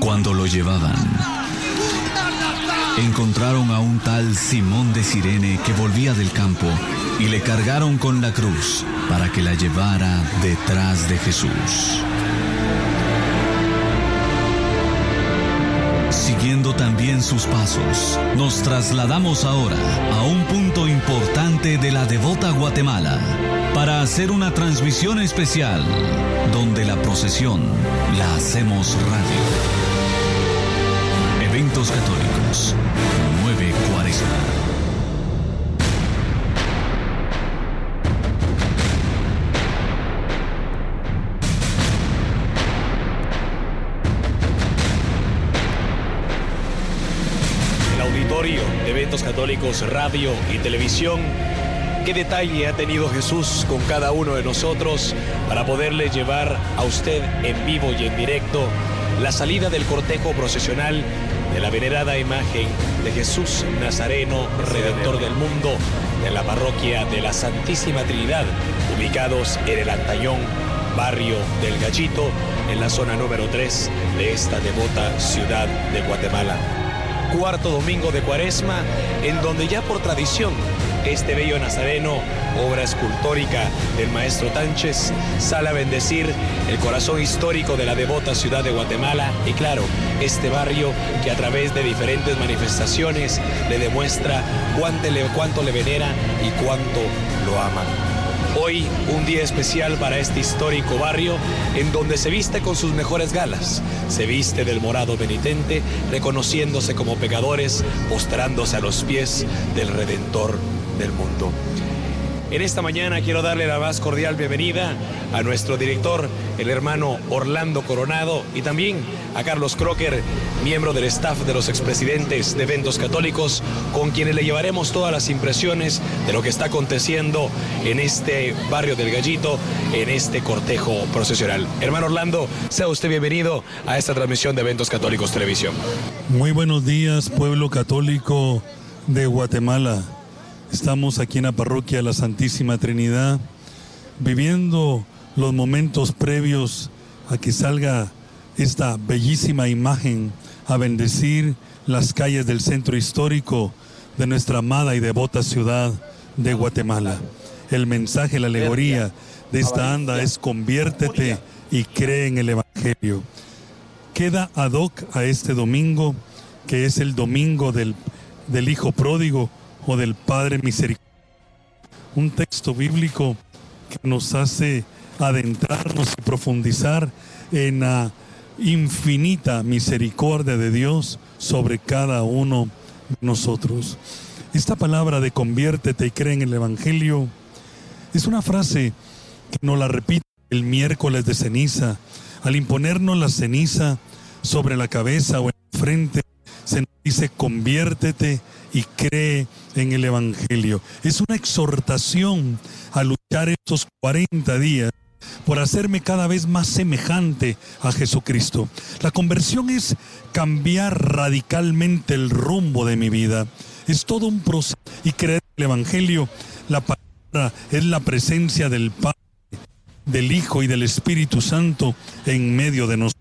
Cuando lo llevaban, encontraron a un tal Simón de Sirene que volvía del campo y le cargaron con la cruz para que la llevara detrás de Jesús. Siguiendo también sus pasos, nos trasladamos ahora a un punto importante de la devota Guatemala para hacer una transmisión especial donde la procesión la hacemos radio. Católicos, 9 Cuaresma. Eventos Católicos Radio y Televisión. ¿Qué detalle ha tenido Jesús con cada uno de nosotros para poderle llevar a usted en vivo y en directo la salida del cortejo procesional de la venerada imagen de Jesús Nazareno, Redentor del mundo, de la parroquia de la Santísima Trinidad, ubicados en el Antallón, barrio del Gallito, en la zona número 3 de esta devota ciudad de Guatemala. Cuarto domingo de Cuaresma, en donde ya por tradición este bello nazareno, obra escultórica del maestro Tánchez, sale a bendecir el corazón histórico de la devota ciudad de Guatemala y claro, este barrio que a través de diferentes manifestaciones le demuestra cuánto le, cuánto le venera y cuánto lo ama. Hoy un día especial para este histórico barrio en donde se viste con sus mejores galas. Se viste del morado penitente, reconociéndose como pecadores, postrándose a los pies del Redentor del mundo. En esta mañana quiero darle la más cordial bienvenida a nuestro director, el hermano Orlando Coronado, y también a Carlos Crocker, miembro del staff de los expresidentes de eventos católicos, con quienes le llevaremos todas las impresiones de lo que está aconteciendo en este barrio del Gallito, en este cortejo procesional. Hermano Orlando, sea usted bienvenido a esta transmisión de Eventos Católicos Televisión. Muy buenos días, pueblo católico de Guatemala. Estamos aquí en la parroquia de la Santísima Trinidad, viviendo los momentos previos a que salga esta bellísima imagen a bendecir las calles del centro histórico de nuestra amada y devota ciudad de Guatemala. El mensaje, la alegoría de esta anda es conviértete y cree en el Evangelio. Queda ad hoc a este domingo, que es el domingo del, del Hijo Pródigo, del Padre Misericordioso. Un texto bíblico que nos hace adentrarnos y profundizar en la infinita misericordia de Dios sobre cada uno de nosotros. Esta palabra de conviértete y cree en el Evangelio es una frase que nos la repite el miércoles de ceniza. Al imponernos la ceniza sobre la cabeza o en la frente, se nos dice conviértete y cree en el Evangelio. Es una exhortación a luchar estos 40 días por hacerme cada vez más semejante a Jesucristo. La conversión es cambiar radicalmente el rumbo de mi vida. Es todo un proceso. Y creer en el Evangelio, la palabra es la presencia del Padre, del Hijo y del Espíritu Santo en medio de nosotros.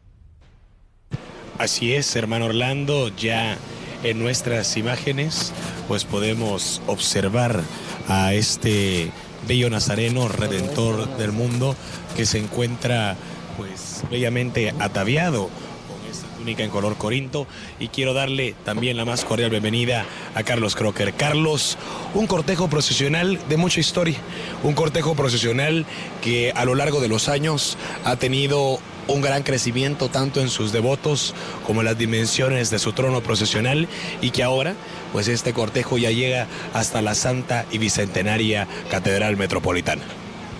Así es, hermano Orlando, ya en nuestras imágenes, pues podemos observar a este bello nazareno, redentor del mundo, que se encuentra pues bellamente ataviado con esta túnica en color corinto y quiero darle también la más cordial bienvenida a Carlos Crocker. Carlos, un cortejo procesional de mucha historia, un cortejo procesional que a lo largo de los años ha tenido un gran crecimiento tanto en sus devotos como en las dimensiones de su trono procesional y que ahora pues este cortejo ya llega hasta la Santa y Bicentenaria Catedral Metropolitana.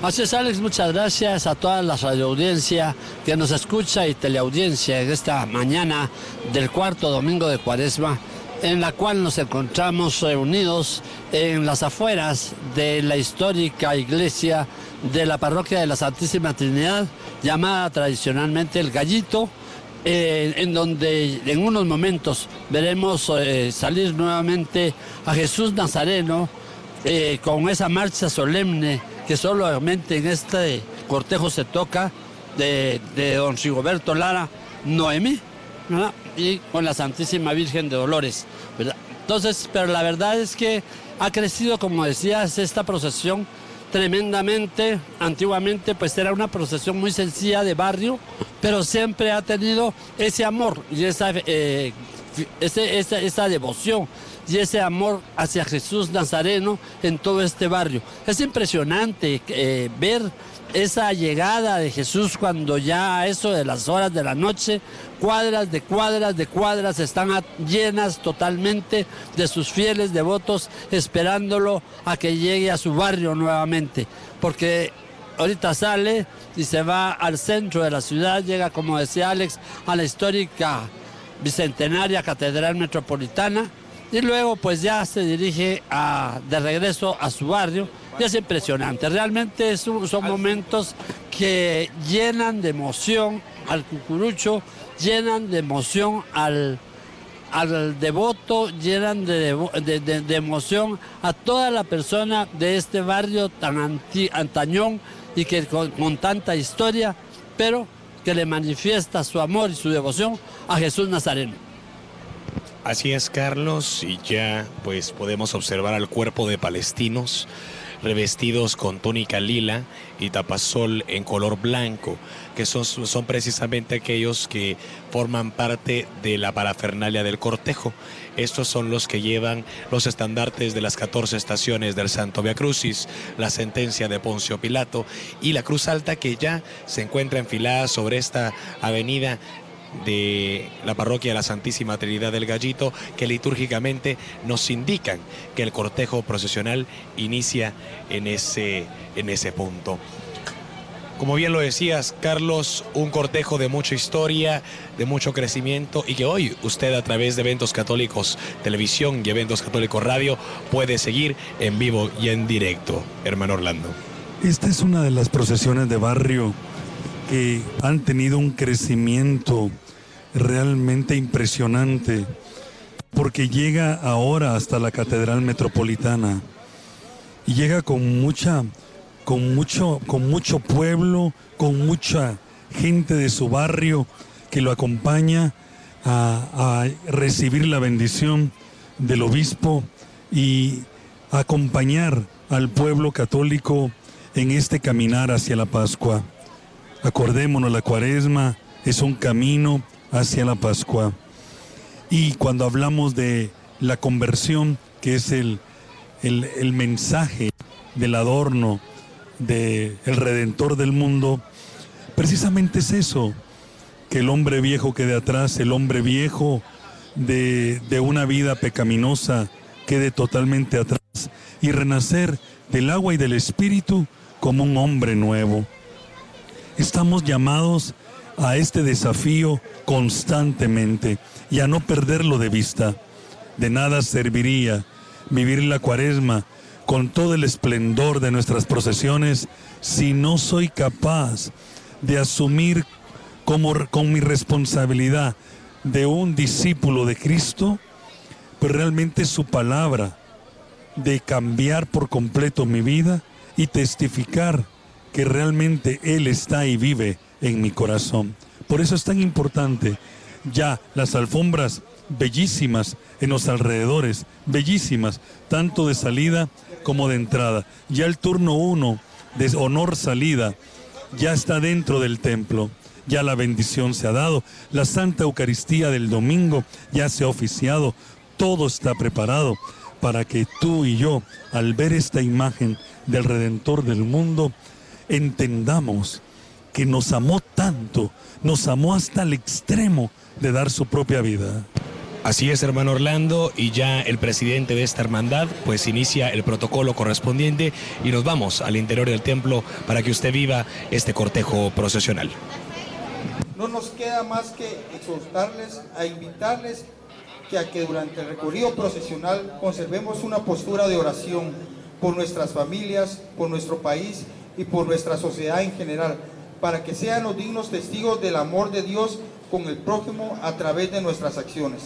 Así es, Alex, muchas gracias a toda la radioaudiencia que nos escucha y teleaudiencia en esta mañana del cuarto domingo de Cuaresma, en la cual nos encontramos reunidos en las afueras de la histórica iglesia de la parroquia de la Santísima Trinidad, llamada tradicionalmente el Gallito, eh, en donde en unos momentos veremos eh, salir nuevamente a Jesús Nazareno eh, con esa marcha solemne que solamente en este cortejo se toca de, de don Rigoberto Lara, Noemí, y con la Santísima Virgen de Dolores. Entonces, pero la verdad es que ha crecido, como decías, esta procesión tremendamente. Antiguamente pues era una procesión muy sencilla de barrio, pero siempre ha tenido ese amor y esa, eh, esa, devoción y ese amor hacia Jesús Nazareno en todo este barrio. Es impresionante eh, ver esa llegada de Jesús cuando ya a eso de las horas de la noche, cuadras de cuadras de cuadras están llenas totalmente de sus fieles devotos esperándolo a que llegue a su barrio nuevamente. Porque ahorita sale y se va al centro de la ciudad, llega, como decía Alex, a la histórica bicentenaria Catedral Metropolitana. Y luego pues ya se dirige de regreso a su barrio. Y es impresionante. Realmente son momentos que llenan de emoción al cucurucho, llenan de emoción al, al devoto, llenan de, de, emoción a toda la persona de este barrio tan antañón y que con tanta historia, pero que le manifiesta su amor y su devoción a Jesús Nazareno. Así es, Carlos, y ya pues podemos observar al cuerpo de palestinos revestidos con túnica lila y tapasol en color blanco, que son, son precisamente aquellos que forman parte de la parafernalia del cortejo. Estos son los que llevan los estandartes de las 14 estaciones del Santo Via Crucis, la sentencia de Poncio Pilato y la cruz alta que ya se encuentra enfilada sobre esta avenida de la parroquia de la Santísima Trinidad del Gallito que litúrgicamente nos indican que el cortejo procesional inicia en ese, en ese punto. Como bien lo decías, Carlos, un cortejo de mucha historia, de mucho crecimiento y que hoy usted a través de Eventos Católicos Televisión y Eventos Católicos Radio puede seguir en vivo y en directo. Hermano Orlando. Esta es una de las procesiones de barrio que han tenido un crecimiento realmente impresionante, porque llega ahora hasta la Catedral Metropolitana y llega con mucha, con mucho, con mucho pueblo, con mucha gente de su barrio que lo acompaña a, recibir la bendición del obispo y acompañar al pueblo católico en este caminar hacia la Pascua. Acordémonos, la cuaresma es un camino hacia la Pascua. Y cuando hablamos de la conversión, que es el, el, mensaje del adorno del Redentor del mundo, precisamente es eso, que el hombre viejo quede atrás, el hombre viejo de, de una vida pecaminosa quede totalmente atrás y renacer del agua y del espíritu como un hombre nuevo. Estamos llamados a este desafío constantemente y a no perderlo de vista. De nada serviría vivir la cuaresma con todo el esplendor de nuestras procesiones si no soy capaz de asumir como, con mi responsabilidad de un discípulo de Cristo, pues realmente su palabra, de cambiar por completo mi vida y testificar que realmente Él está y vive en mi corazón. Por eso es tan importante ya las alfombras bellísimas en los alrededores, bellísimas, tanto de salida como de entrada. Ya el turno uno de honor salida ya está dentro del templo. Ya la bendición se ha dado, la Santa Eucaristía del domingo ya se ha oficiado, todo está preparado para que tú y yo, al ver esta imagen del Redentor del mundo, entendamos que nos amó tanto, nos amó hasta el extremo de dar su propia vida. Así es, hermano Orlando, y ya el presidente de esta hermandad pues inicia el protocolo correspondiente y nos vamos al interior del templo para que usted viva este cortejo procesional. No nos queda más que exhortarles, a invitarles que a que durante el recorrido procesional conservemos una postura de oración por nuestras familias, por nuestro país y por nuestra sociedad en general, para que sean los dignos testigos del amor de Dios con el prójimo a través de nuestras acciones.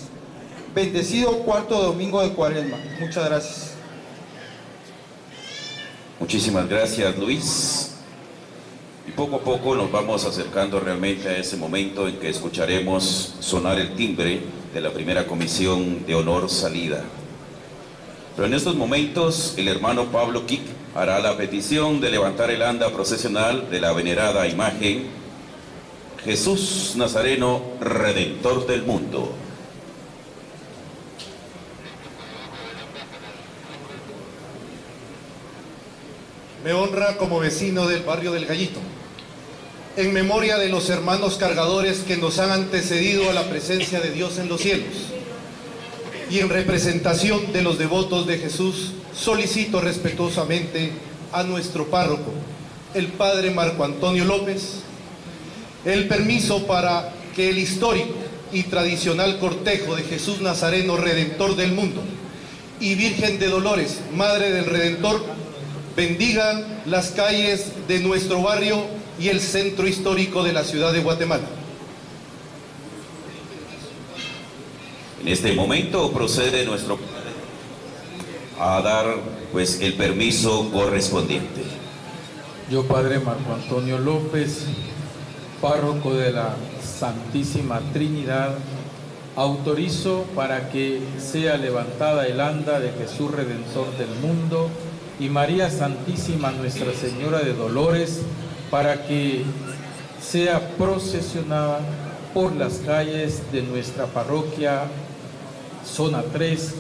Bendecido cuarto domingo de Cuaresma. Muchas gracias. Muchísimas gracias, Luis. Y poco a poco nos vamos acercando realmente a ese momento en que escucharemos sonar el timbre de la primera comisión de honor salida. Pero en estos momentos el hermano Pablo Kik hará la petición de levantar el anda procesional de la venerada imagen Jesús Nazareno, Redentor del mundo. Me honra como vecino del barrio del Gallito, en memoria de los hermanos cargadores que nos han antecedido a la presencia de Dios en los cielos, y en representación de los devotos de Jesús, solicito respetuosamente a nuestro párroco, el padre Marco Antonio López, el permiso para que el histórico y tradicional cortejo de Jesús Nazareno, Redentor del mundo, y Virgen de Dolores, Madre del Redentor, bendigan las calles de nuestro barrio y el centro histórico de la ciudad de Guatemala. En este momento procede nuestro a dar pues el permiso correspondiente. Yo, Padre Marco Antonio López, párroco de la Santísima Trinidad, autorizo para que sea levantada el anda de Jesús Redentor del mundo y María Santísima Nuestra Señora de Dolores para que sea procesionada por las calles de nuestra parroquia zona 3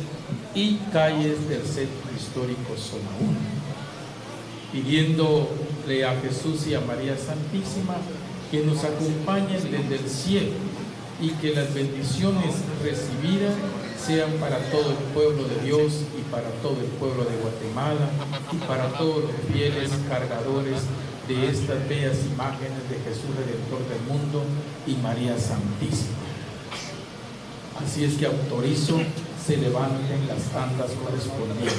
y calles del centro histórico zona 1 pidiéndole a Jesús y a María Santísima que nos acompañen desde el cielo y que las bendiciones recibidas sean para todo el pueblo de Dios y para todo el pueblo de Guatemala y para todos los fieles cargadores de estas bellas imágenes de Jesús Redentor del mundo y María Santísima. Así es que autorizo se levanten las tandas correspondientes.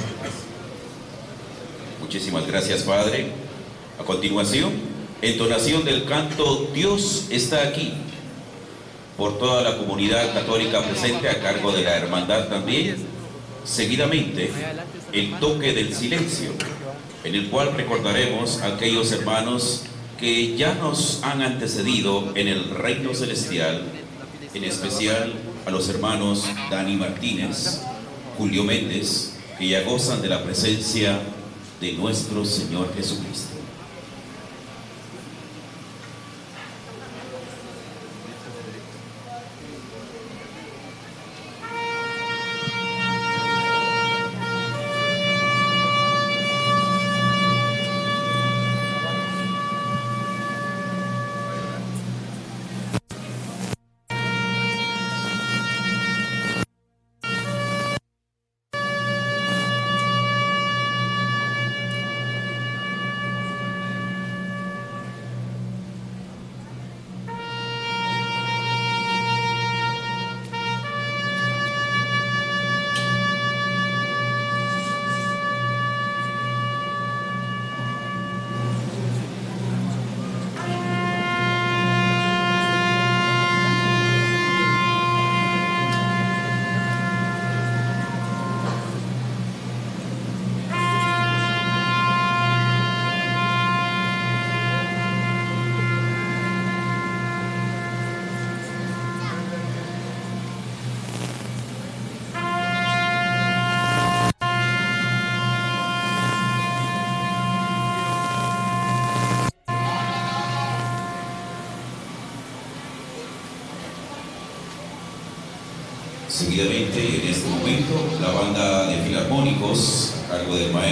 Muchísimas gracias, Padre. A continuación, entonación del canto Dios está aquí por toda la comunidad católica presente a cargo de la hermandad también. Seguidamente, el toque del silencio, en el cual recordaremos a aquellos hermanos que ya nos han antecedido en el reino celestial, en especial a los hermanos Dani Martínez, Julio Méndez, que ya gozan de la presencia de nuestro Señor Jesucristo.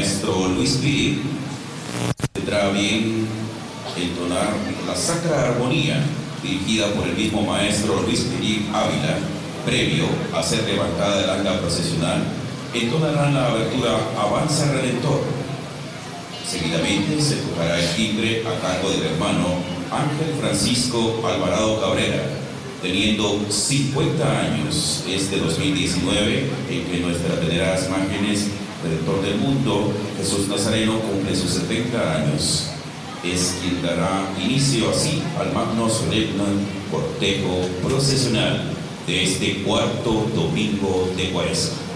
Maestro Luis Piri, tendrá bien entonar la Sacra Armonía, dirigida por el mismo maestro Luis Piri Ávila, previo a ser levantada del anda procesional, entonarán la abertura Avanza Redentor. Seguidamente se tocará el timbre a cargo del hermano Ángel Francisco Alvarado Cabrera, teniendo 50 años este 2019 en que nuestras veneradas imágenes Redentor del mundo, Jesús Nazareno cumple sus 70 años. Es quien dará inicio así al magno solemne cortejo procesional de este cuarto domingo de Cuaresma.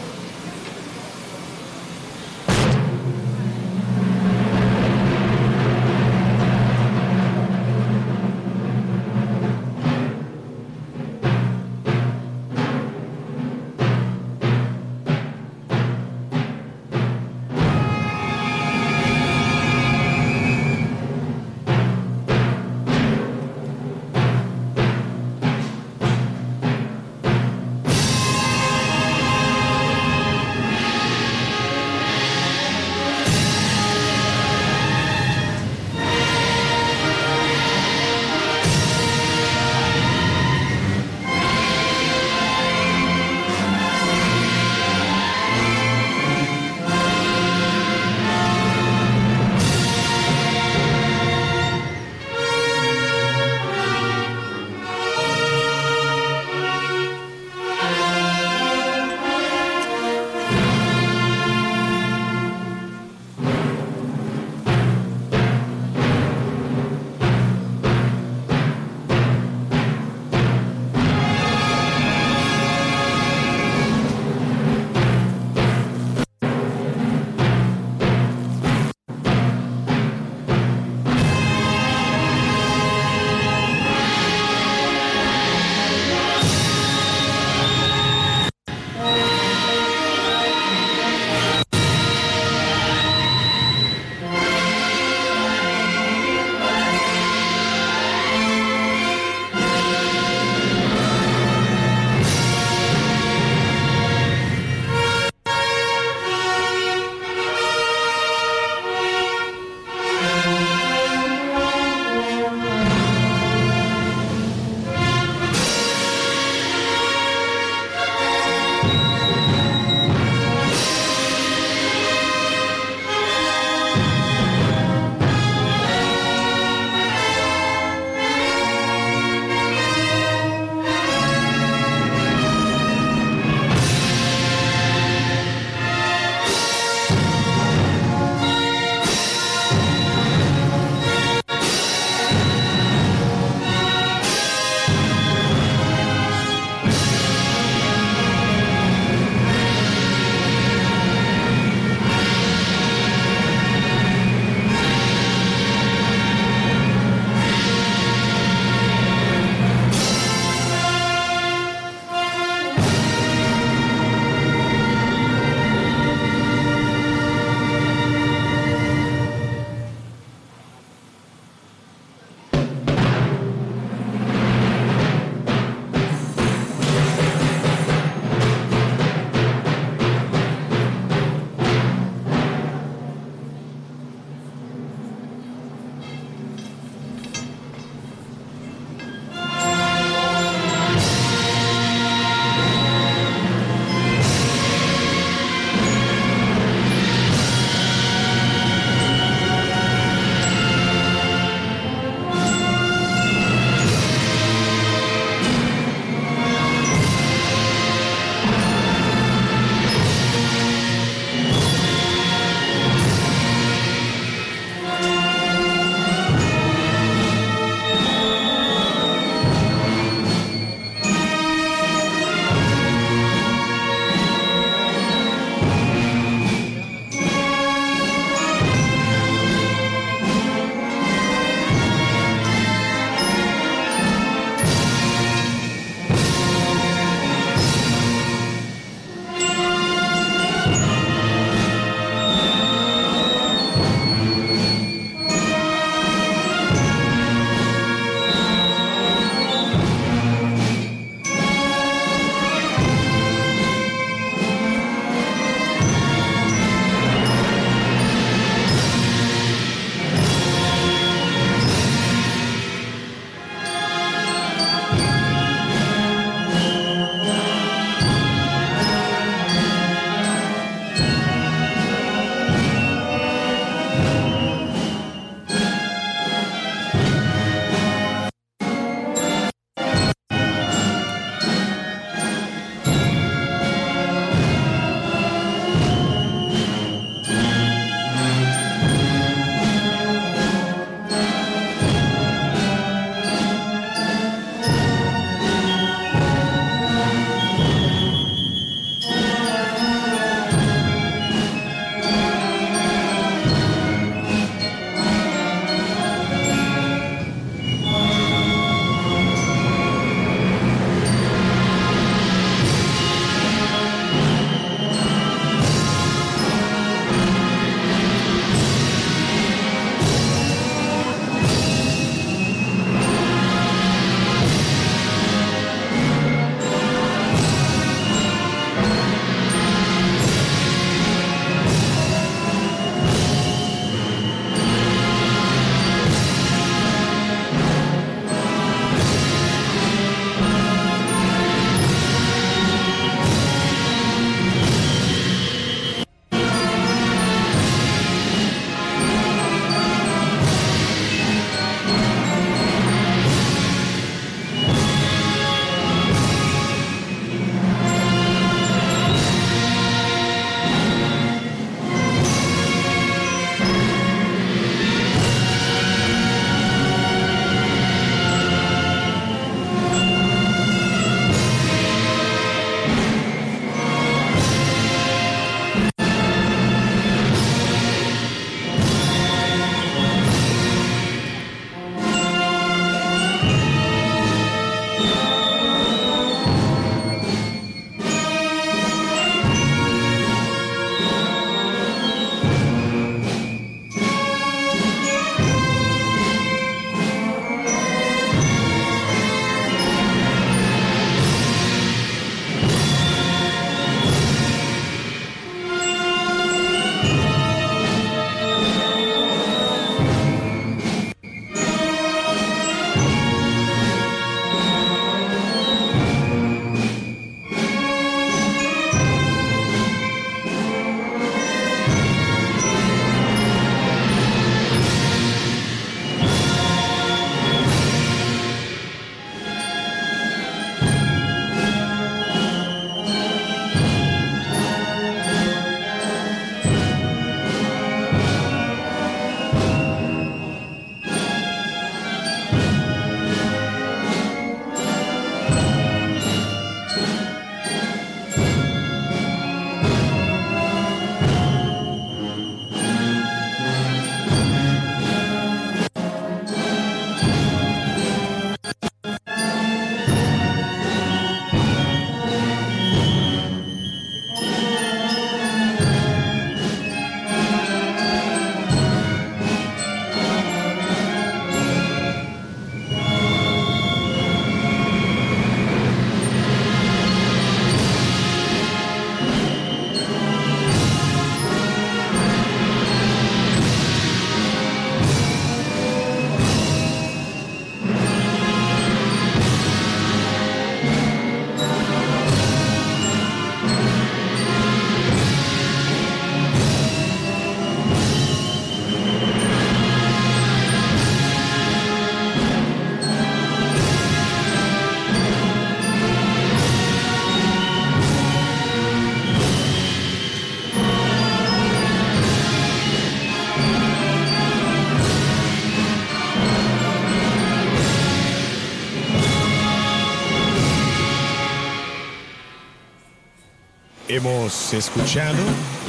Hemos escuchado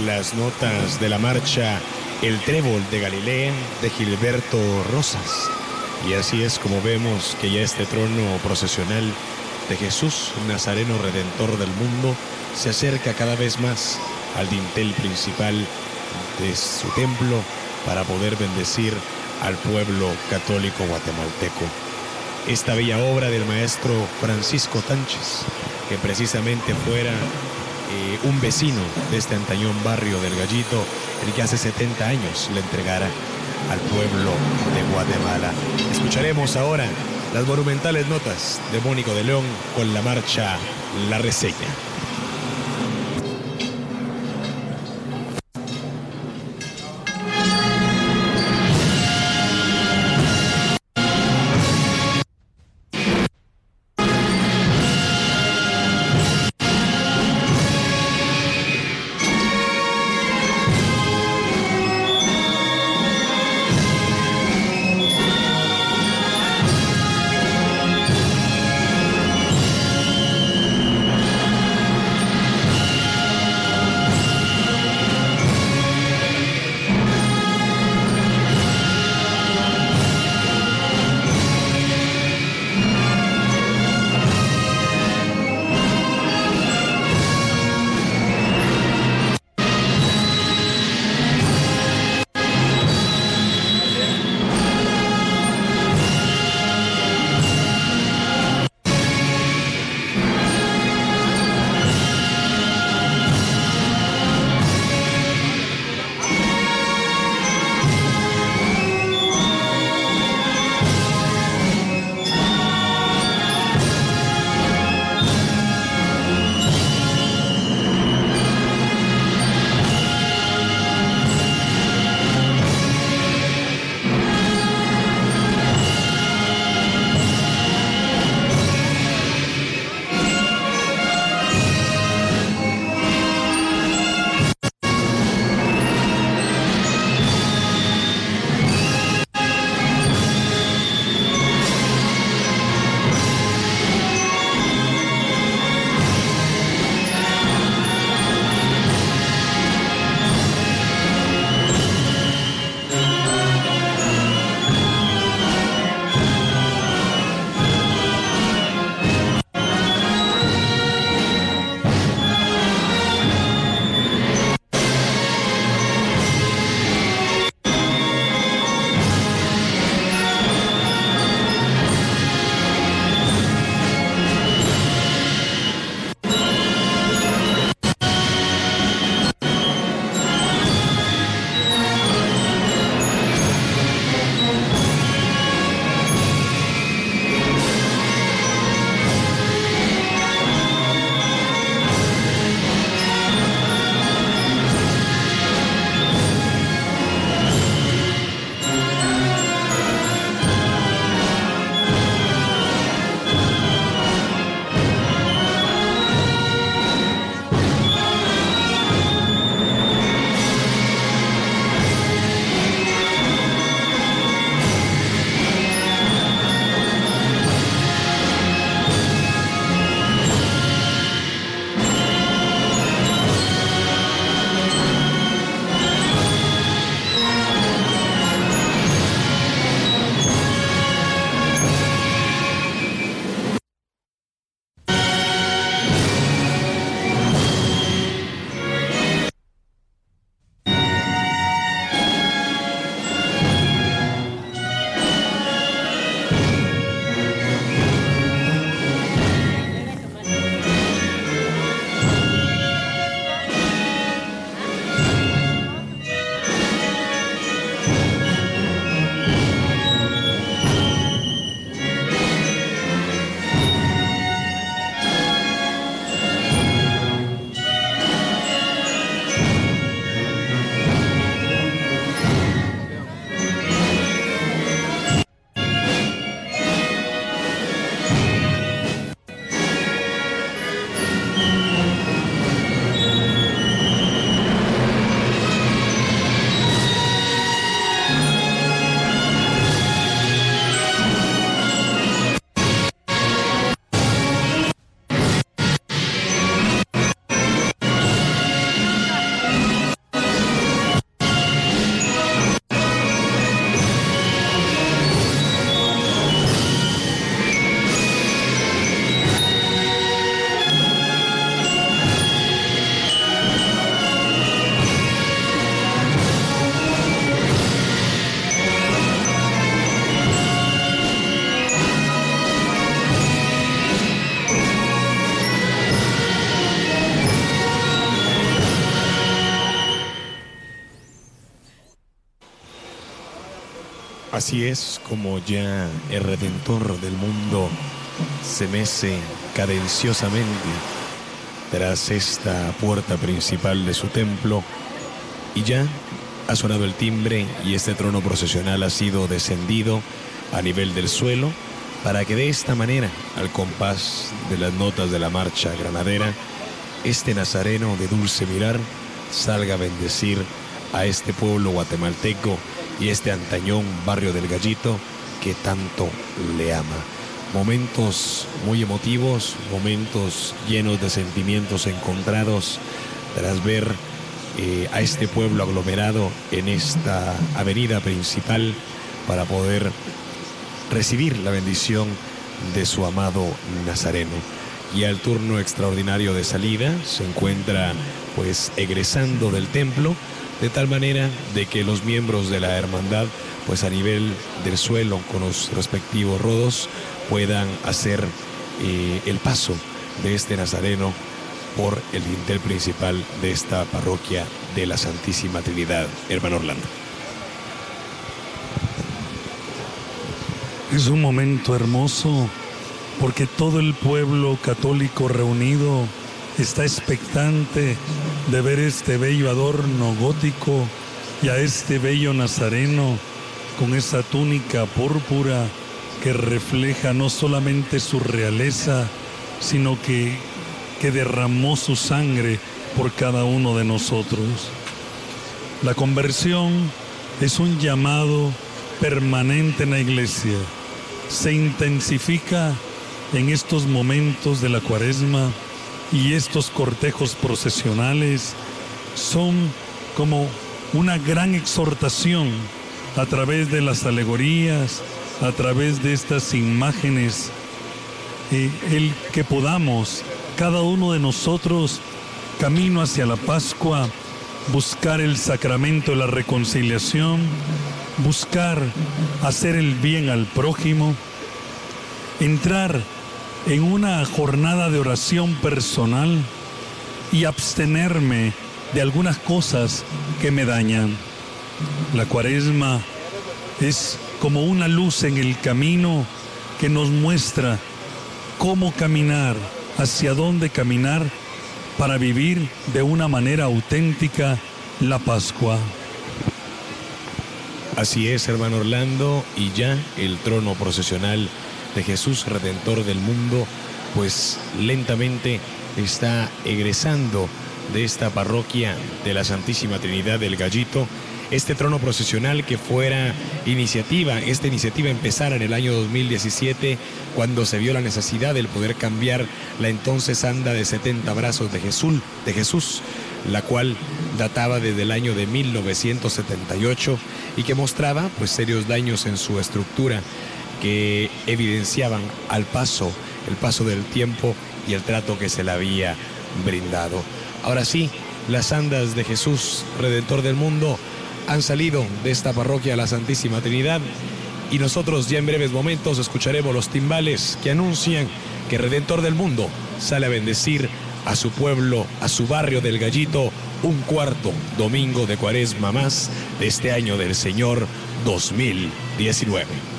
las notas de la marcha El Trébol de Galilea de Gilberto Rosas. Y así es como vemos que ya este trono procesional de Jesús, Nazareno Redentor del mundo, se acerca cada vez más al dintel principal de su templo para poder bendecir al pueblo católico guatemalteco. Esta bella obra del maestro Francisco Tánchez, que precisamente fuera eh, un vecino de este antañón barrio del Gallito, el que hace 70 años le entregara al pueblo de Guatemala. Escucharemos ahora las monumentales notas de Mónico de León con la marcha La Reseña. Así es como ya el Redentor del mundo se mece cadenciosamente tras esta puerta principal de su templo. Y ya ha sonado el timbre y este trono procesional ha sido descendido a nivel del suelo para que de esta manera, al compás de las notas de la marcha granadera, este nazareno de dulce mirar salga a bendecir a este pueblo guatemalteco y este antañón barrio del Gallito que tanto le ama. Momentos muy emotivos, momentos llenos de sentimientos encontrados tras ver eh, a este pueblo aglomerado en esta avenida principal para poder recibir la bendición de su amado Nazareno. Y al turno extraordinario de salida se encuentra pues egresando del templo de tal manera de que los miembros de la hermandad pues a nivel del suelo con los respectivos rodos puedan hacer eh, el paso de este nazareno por el dintel principal de esta parroquia de la Santísima Trinidad, hermano Orlando. Es un momento hermoso porque todo el pueblo católico reunido está expectante de ver este bello adorno gótico y a este bello nazareno con esa túnica púrpura que refleja no solamente su realeza, sino que, que derramó su sangre por cada uno de nosotros. La conversión es un llamado permanente en la iglesia se intensifica en estos momentos de la cuaresma y estos cortejos procesionales son como una gran exhortación a través de las alegorías, a través de estas imágenes, eh, el que podamos, cada uno de nosotros, camino hacia la Pascua, buscar el sacramento de la reconciliación, buscar hacer el bien al prójimo, entrar en una jornada de oración personal y abstenerme de algunas cosas que me dañan. La cuaresma es como una luz en el camino que nos muestra cómo caminar, hacia dónde caminar para vivir de una manera auténtica la Pascua. Así es, hermano Orlando, y ya el trono procesional de Jesús Redentor del mundo, pues lentamente está egresando de esta parroquia de la Santísima Trinidad del Gallito. Este trono procesional que fuera iniciativa, esta iniciativa empezara en el año 2017 cuando se vio la necesidad del poder cambiar la entonces anda de 70 brazos de Jesús, de Jesús la cual databa desde el año de 1978 y que mostraba pues serios daños en su estructura que evidenciaban al paso, el paso del tiempo y el trato que se le había brindado. Ahora sí, las andas de Jesús, Redentor del mundo, han salido de esta parroquia la Santísima Trinidad y nosotros ya en breves momentos escucharemos los timbales que anuncian que Redentor del mundo sale a bendecir a su pueblo, a su barrio del Gallito, un cuarto domingo de cuaresma más de este año del Señor 2019.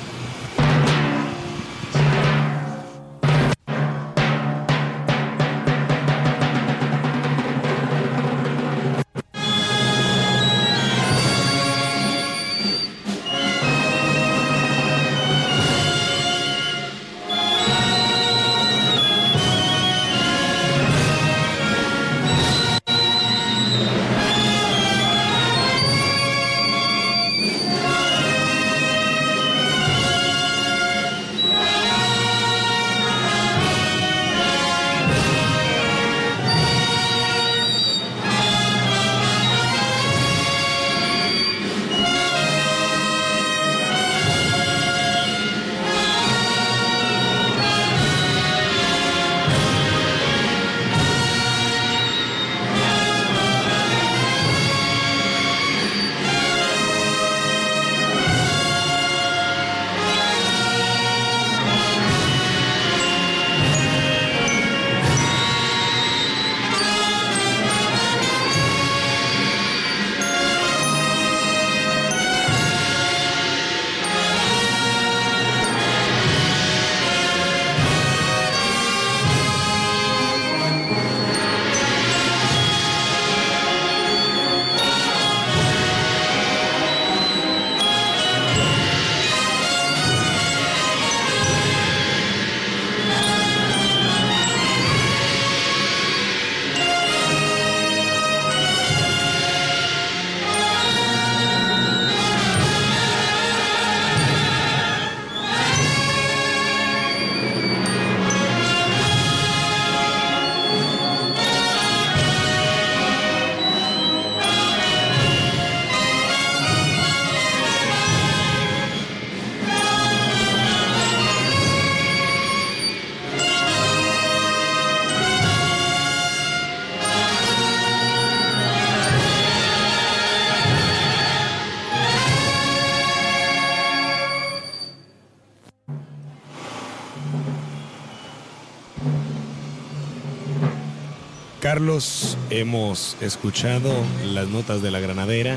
Carlos, hemos escuchado las notas de la granadera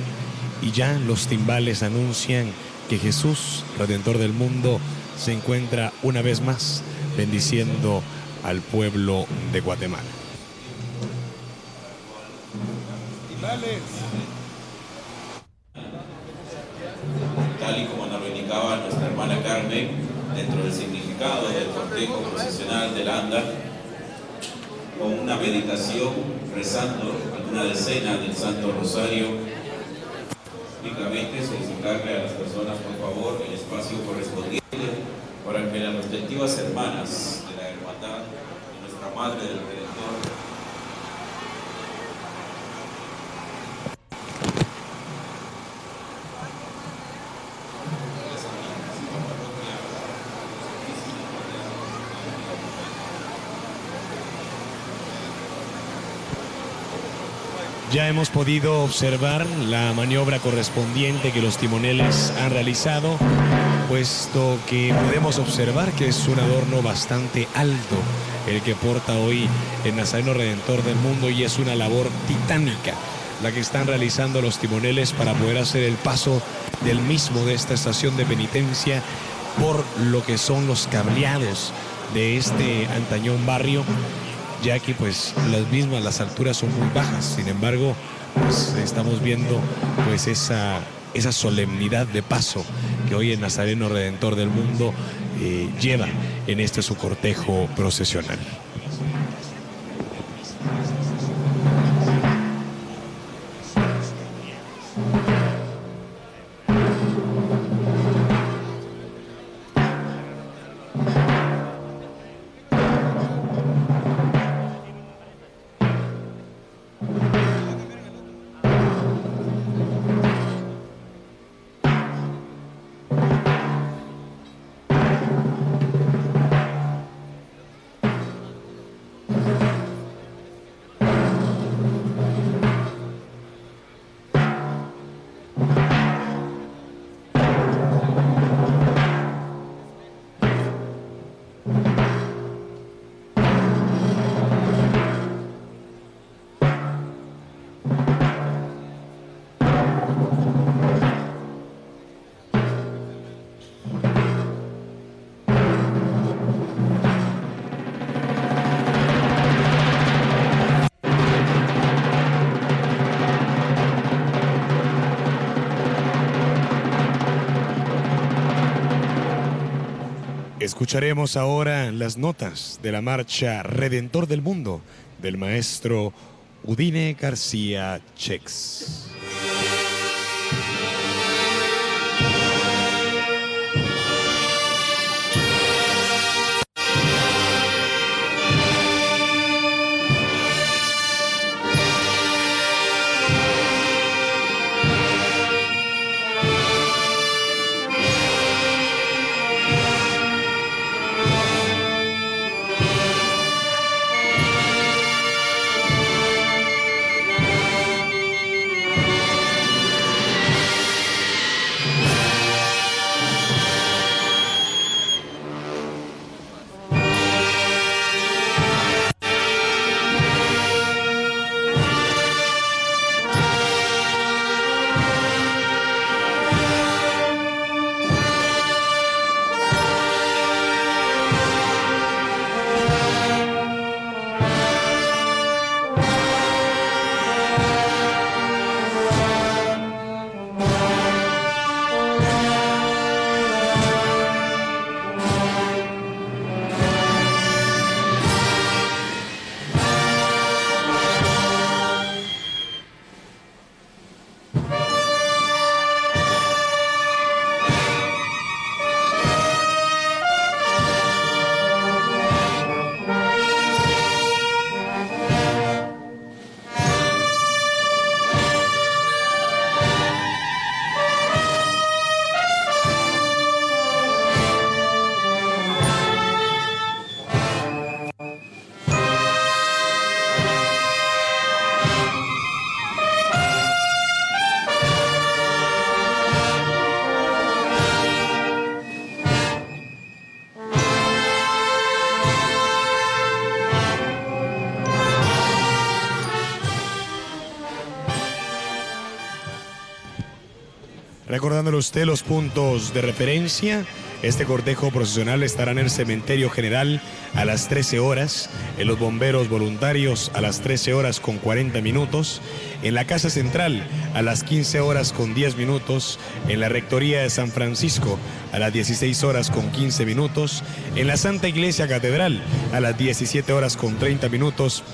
y ya los timbales anuncian que Jesús, Redentor del mundo, se encuentra una vez más bendiciendo al pueblo de Guatemala. Tal y como nos lo indicaba nuestra hermana Carmen, dentro del significado del cortejo profesional del ANDA, con una meditación, rezando alguna decena del Santo Rosario, únicamente solicitarle a las personas, por favor, el espacio correspondiente para que las respectivas hermanas de la hermandad de nuestra Madre del Redentor Ya hemos podido observar la maniobra correspondiente que los timoneles han realizado, puesto que podemos observar que es un adorno bastante alto el que porta hoy el Nazareno Redentor del Mundo y es una labor titánica la que están realizando los timoneles para poder hacer el paso del mismo de esta estación de penitencia por lo que son los cableados de este antañón barrio ya que pues las mismas, las alturas son muy bajas. Sin embargo, pues, estamos viendo pues esa, esa solemnidad de paso que hoy el Nazareno Redentor del Mundo eh, lleva en este su cortejo procesional. Escucharemos ahora las notas de la marcha Redentor del Mundo del maestro Udine García Chex. Recordándole usted los puntos de referencia, este cortejo procesional estará en el Cementerio General a las 13 horas, en los bomberos voluntarios a las 13 horas con 40 minutos, en la Casa Central a las 15 horas con 10 minutos, en la Rectoría de San Francisco a las 16 horas con 15 minutos, en la Santa Iglesia Catedral a las 17 horas con 30 minutos,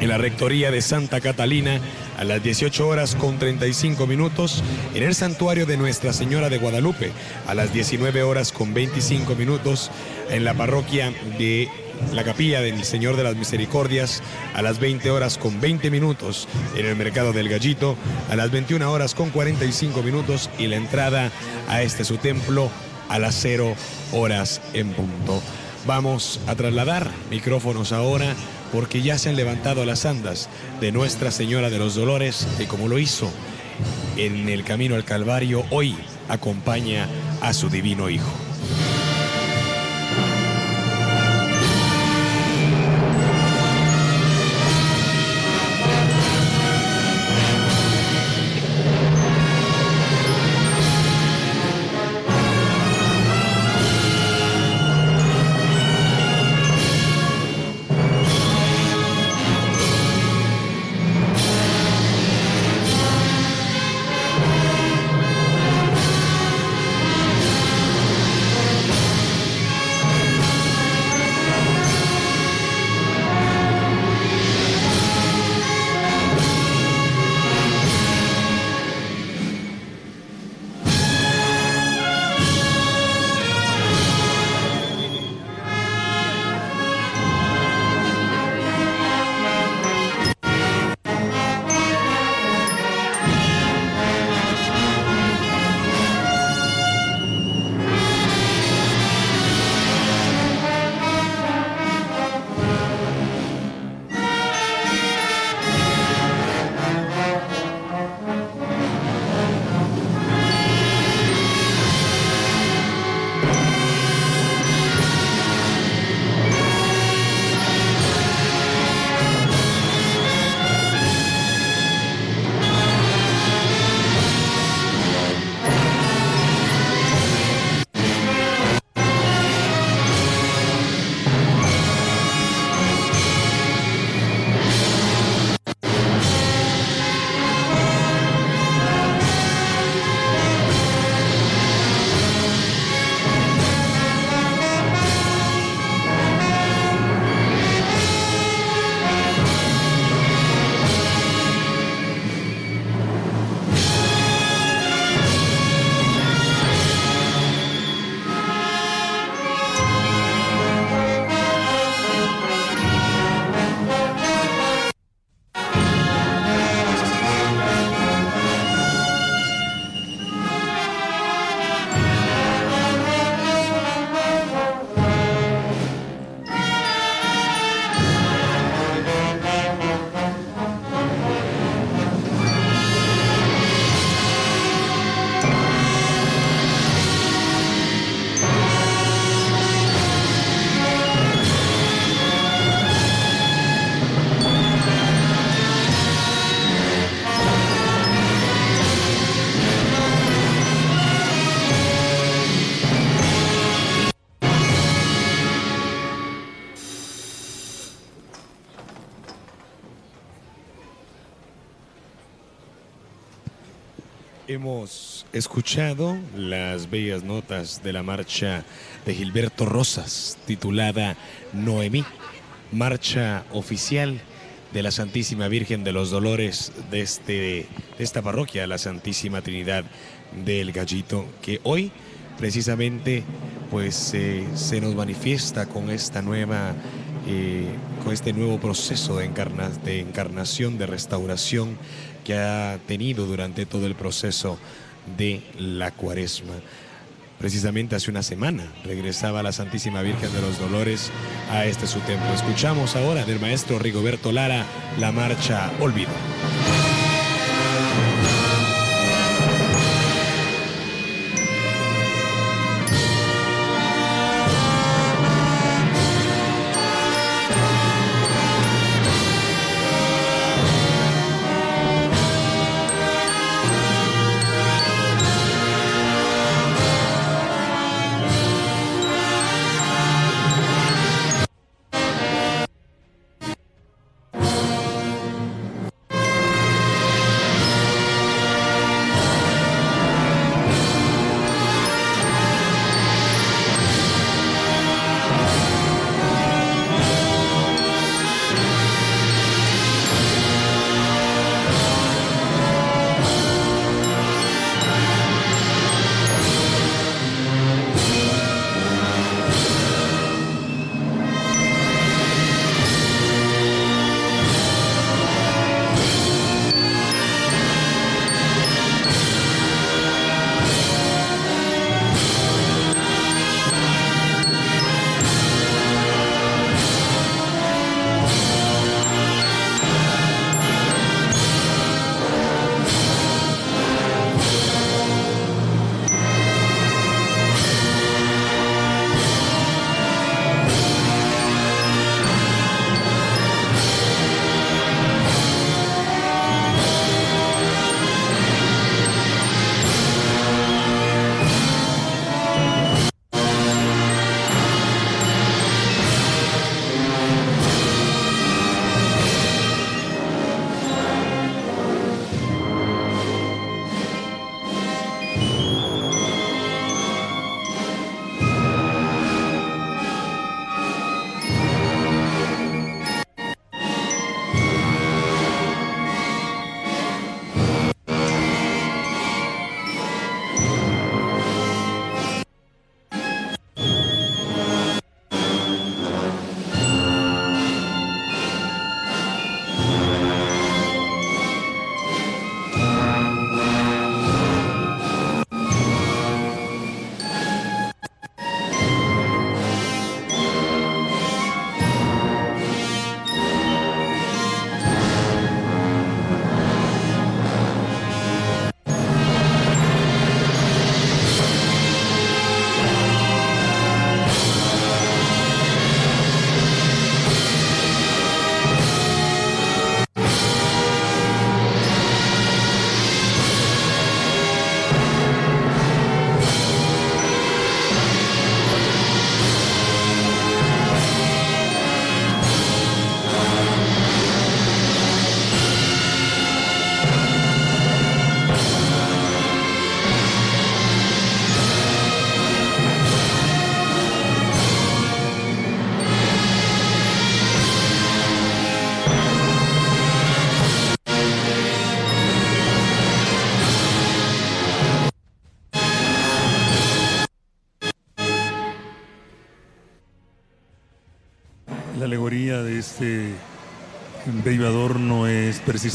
en la Rectoría de Santa Catalina a las 18 horas con 35 minutos, en el Santuario de Nuestra Señora de Guadalupe a las 19 horas con 25 minutos, en la parroquia de la capilla del Señor de las Misericordias a las 20 horas con 20 minutos, en el Mercado del Gallito a las 21 horas con 45 minutos y la entrada a este su templo a las 0 horas en punto. Vamos a trasladar micrófonos ahora porque ya se han levantado las andas de Nuestra Señora de los Dolores, y como lo hizo en el camino al Calvario, hoy acompaña a su divino Hijo. Hemos escuchado las bellas notas de la marcha de Gilberto Rosas, titulada Noemí, marcha oficial de la Santísima Virgen de los Dolores de, este, de esta parroquia, la Santísima Trinidad del Gallito, que hoy precisamente pues eh, se nos manifiesta con esta nueva eh, con este nuevo proceso de, de encarnación, de restauración que ha tenido durante todo el proceso de la cuaresma. Precisamente hace una semana regresaba la Santísima Virgen de los Dolores a este su templo. Escuchamos ahora del maestro Rigoberto Lara la marcha Olvido.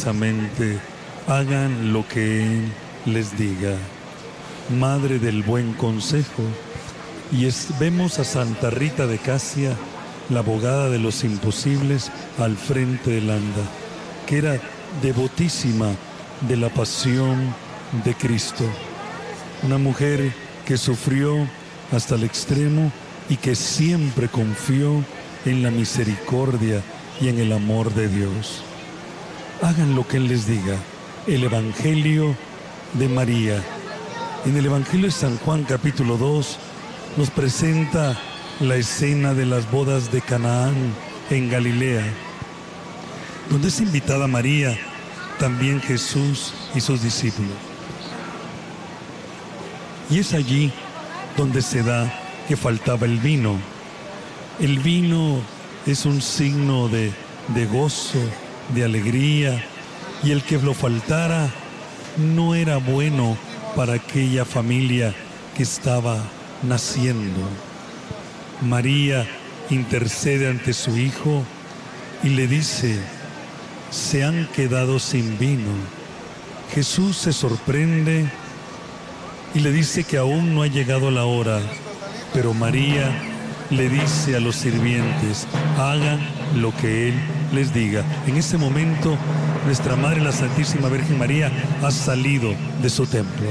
Es hagan lo que Él les diga. Madre del buen consejo. Y vemos a Santa Rita de Casia, la abogada de los imposibles, al frente del anda, que era devotísima de la pasión de Cristo. Una mujer que sufrió hasta el extremo y que siempre confió en la misericordia y en el amor de Dios. Hagan lo que Él les diga. El Evangelio de María. En el Evangelio de San Juan capítulo 2 nos presenta la escena de las bodas de Canaán en Galilea, donde es invitada María, también Jesús y sus discípulos. Y es allí donde se da que faltaba el vino. El vino es un signo de, de gozo, de alegría, y el que lo faltara no era bueno para aquella familia que estaba naciendo. María intercede ante su hijo y le dice, se han quedado sin vino. Jesús se sorprende y le dice que aún no ha llegado la hora, pero María le dice a los sirvientes, hagan lo que Él les diga. En ese momento, nuestra Madre, la Santísima Virgen María, ha salido de su templo.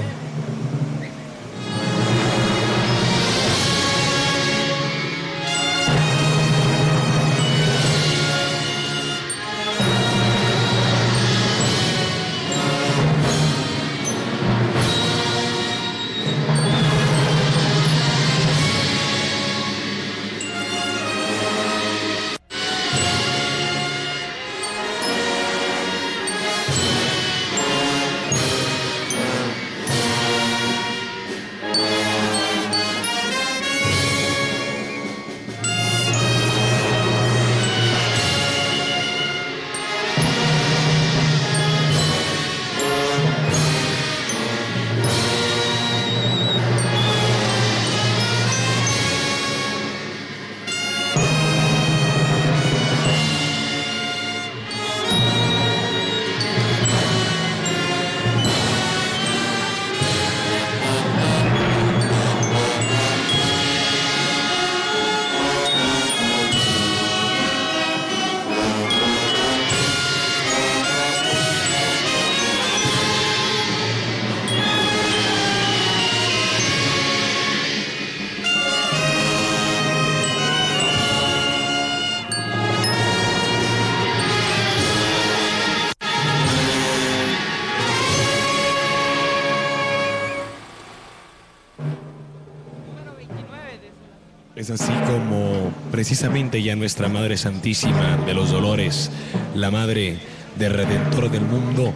Es así como precisamente ya nuestra Madre Santísima de los Dolores, la Madre del Redentor del mundo,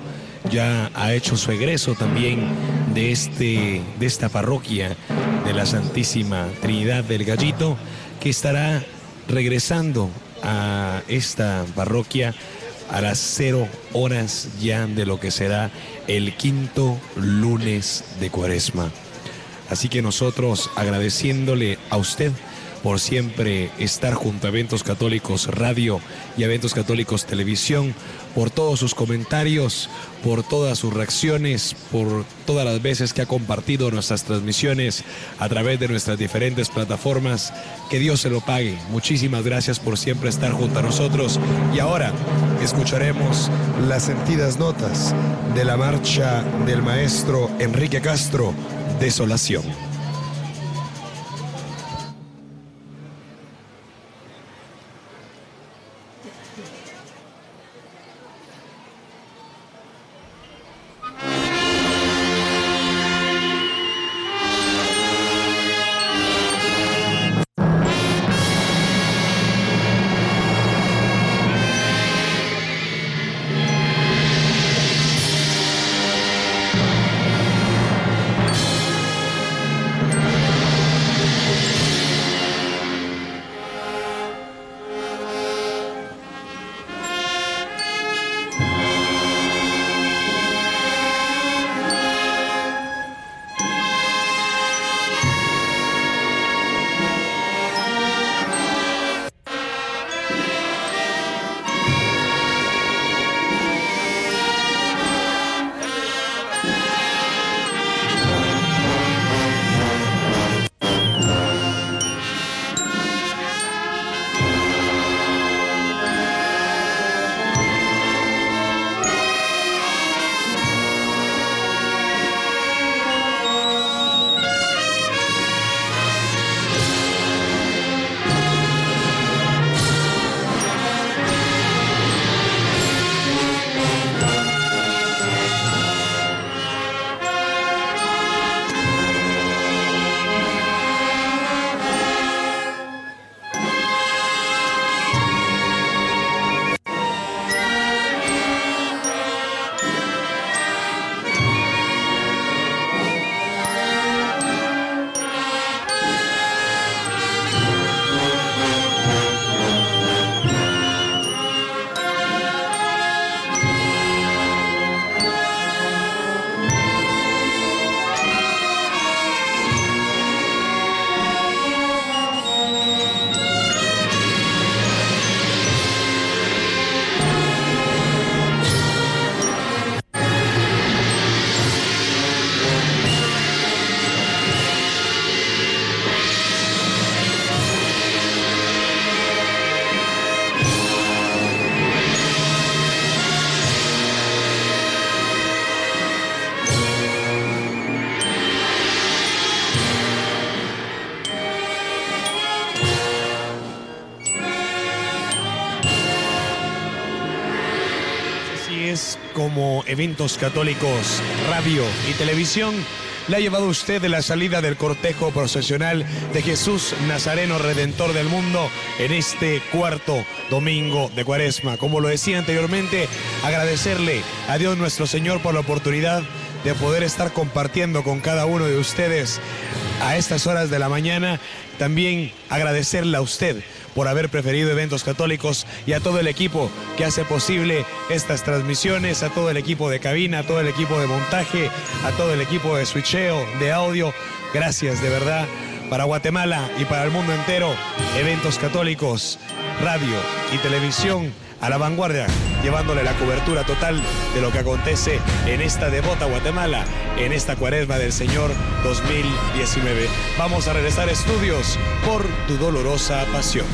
ya ha hecho su egreso también de, este, de esta parroquia de la Santísima Trinidad del Gallito, que estará regresando a esta parroquia a las cero horas ya de lo que será el quinto lunes de Cuaresma. Así que nosotros agradeciéndole a usted por siempre estar junto a Eventos Católicos Radio y Eventos Católicos Televisión, por todos sus comentarios, por todas sus reacciones, por todas las veces que ha compartido nuestras transmisiones a través de nuestras diferentes plataformas. Que Dios se lo pague. Muchísimas gracias por siempre estar junto a nosotros. Y ahora escucharemos las sentidas notas de la marcha del maestro Enrique Castro, Desolación. Como Eventos Católicos Radio y Televisión, le ha llevado usted de la salida del cortejo procesional de Jesús Nazareno Redentor del Mundo en este cuarto domingo de Cuaresma. Como lo decía anteriormente, agradecerle a Dios nuestro Señor por la oportunidad de poder estar compartiendo con cada uno de ustedes a estas horas de la mañana. También agradecerle a usted por haber preferido eventos católicos y a todo el equipo que hace posible estas transmisiones, a todo el equipo de cabina, a todo el equipo de montaje, a todo el equipo de switcheo, de audio. Gracias de verdad para Guatemala y para el mundo entero. Eventos católicos, radio y televisión a la vanguardia, llevándole la cobertura total de lo que acontece en esta devota Guatemala, en esta cuaresma del Señor 2019. Vamos a regresar a estudios por tu dolorosa pasión.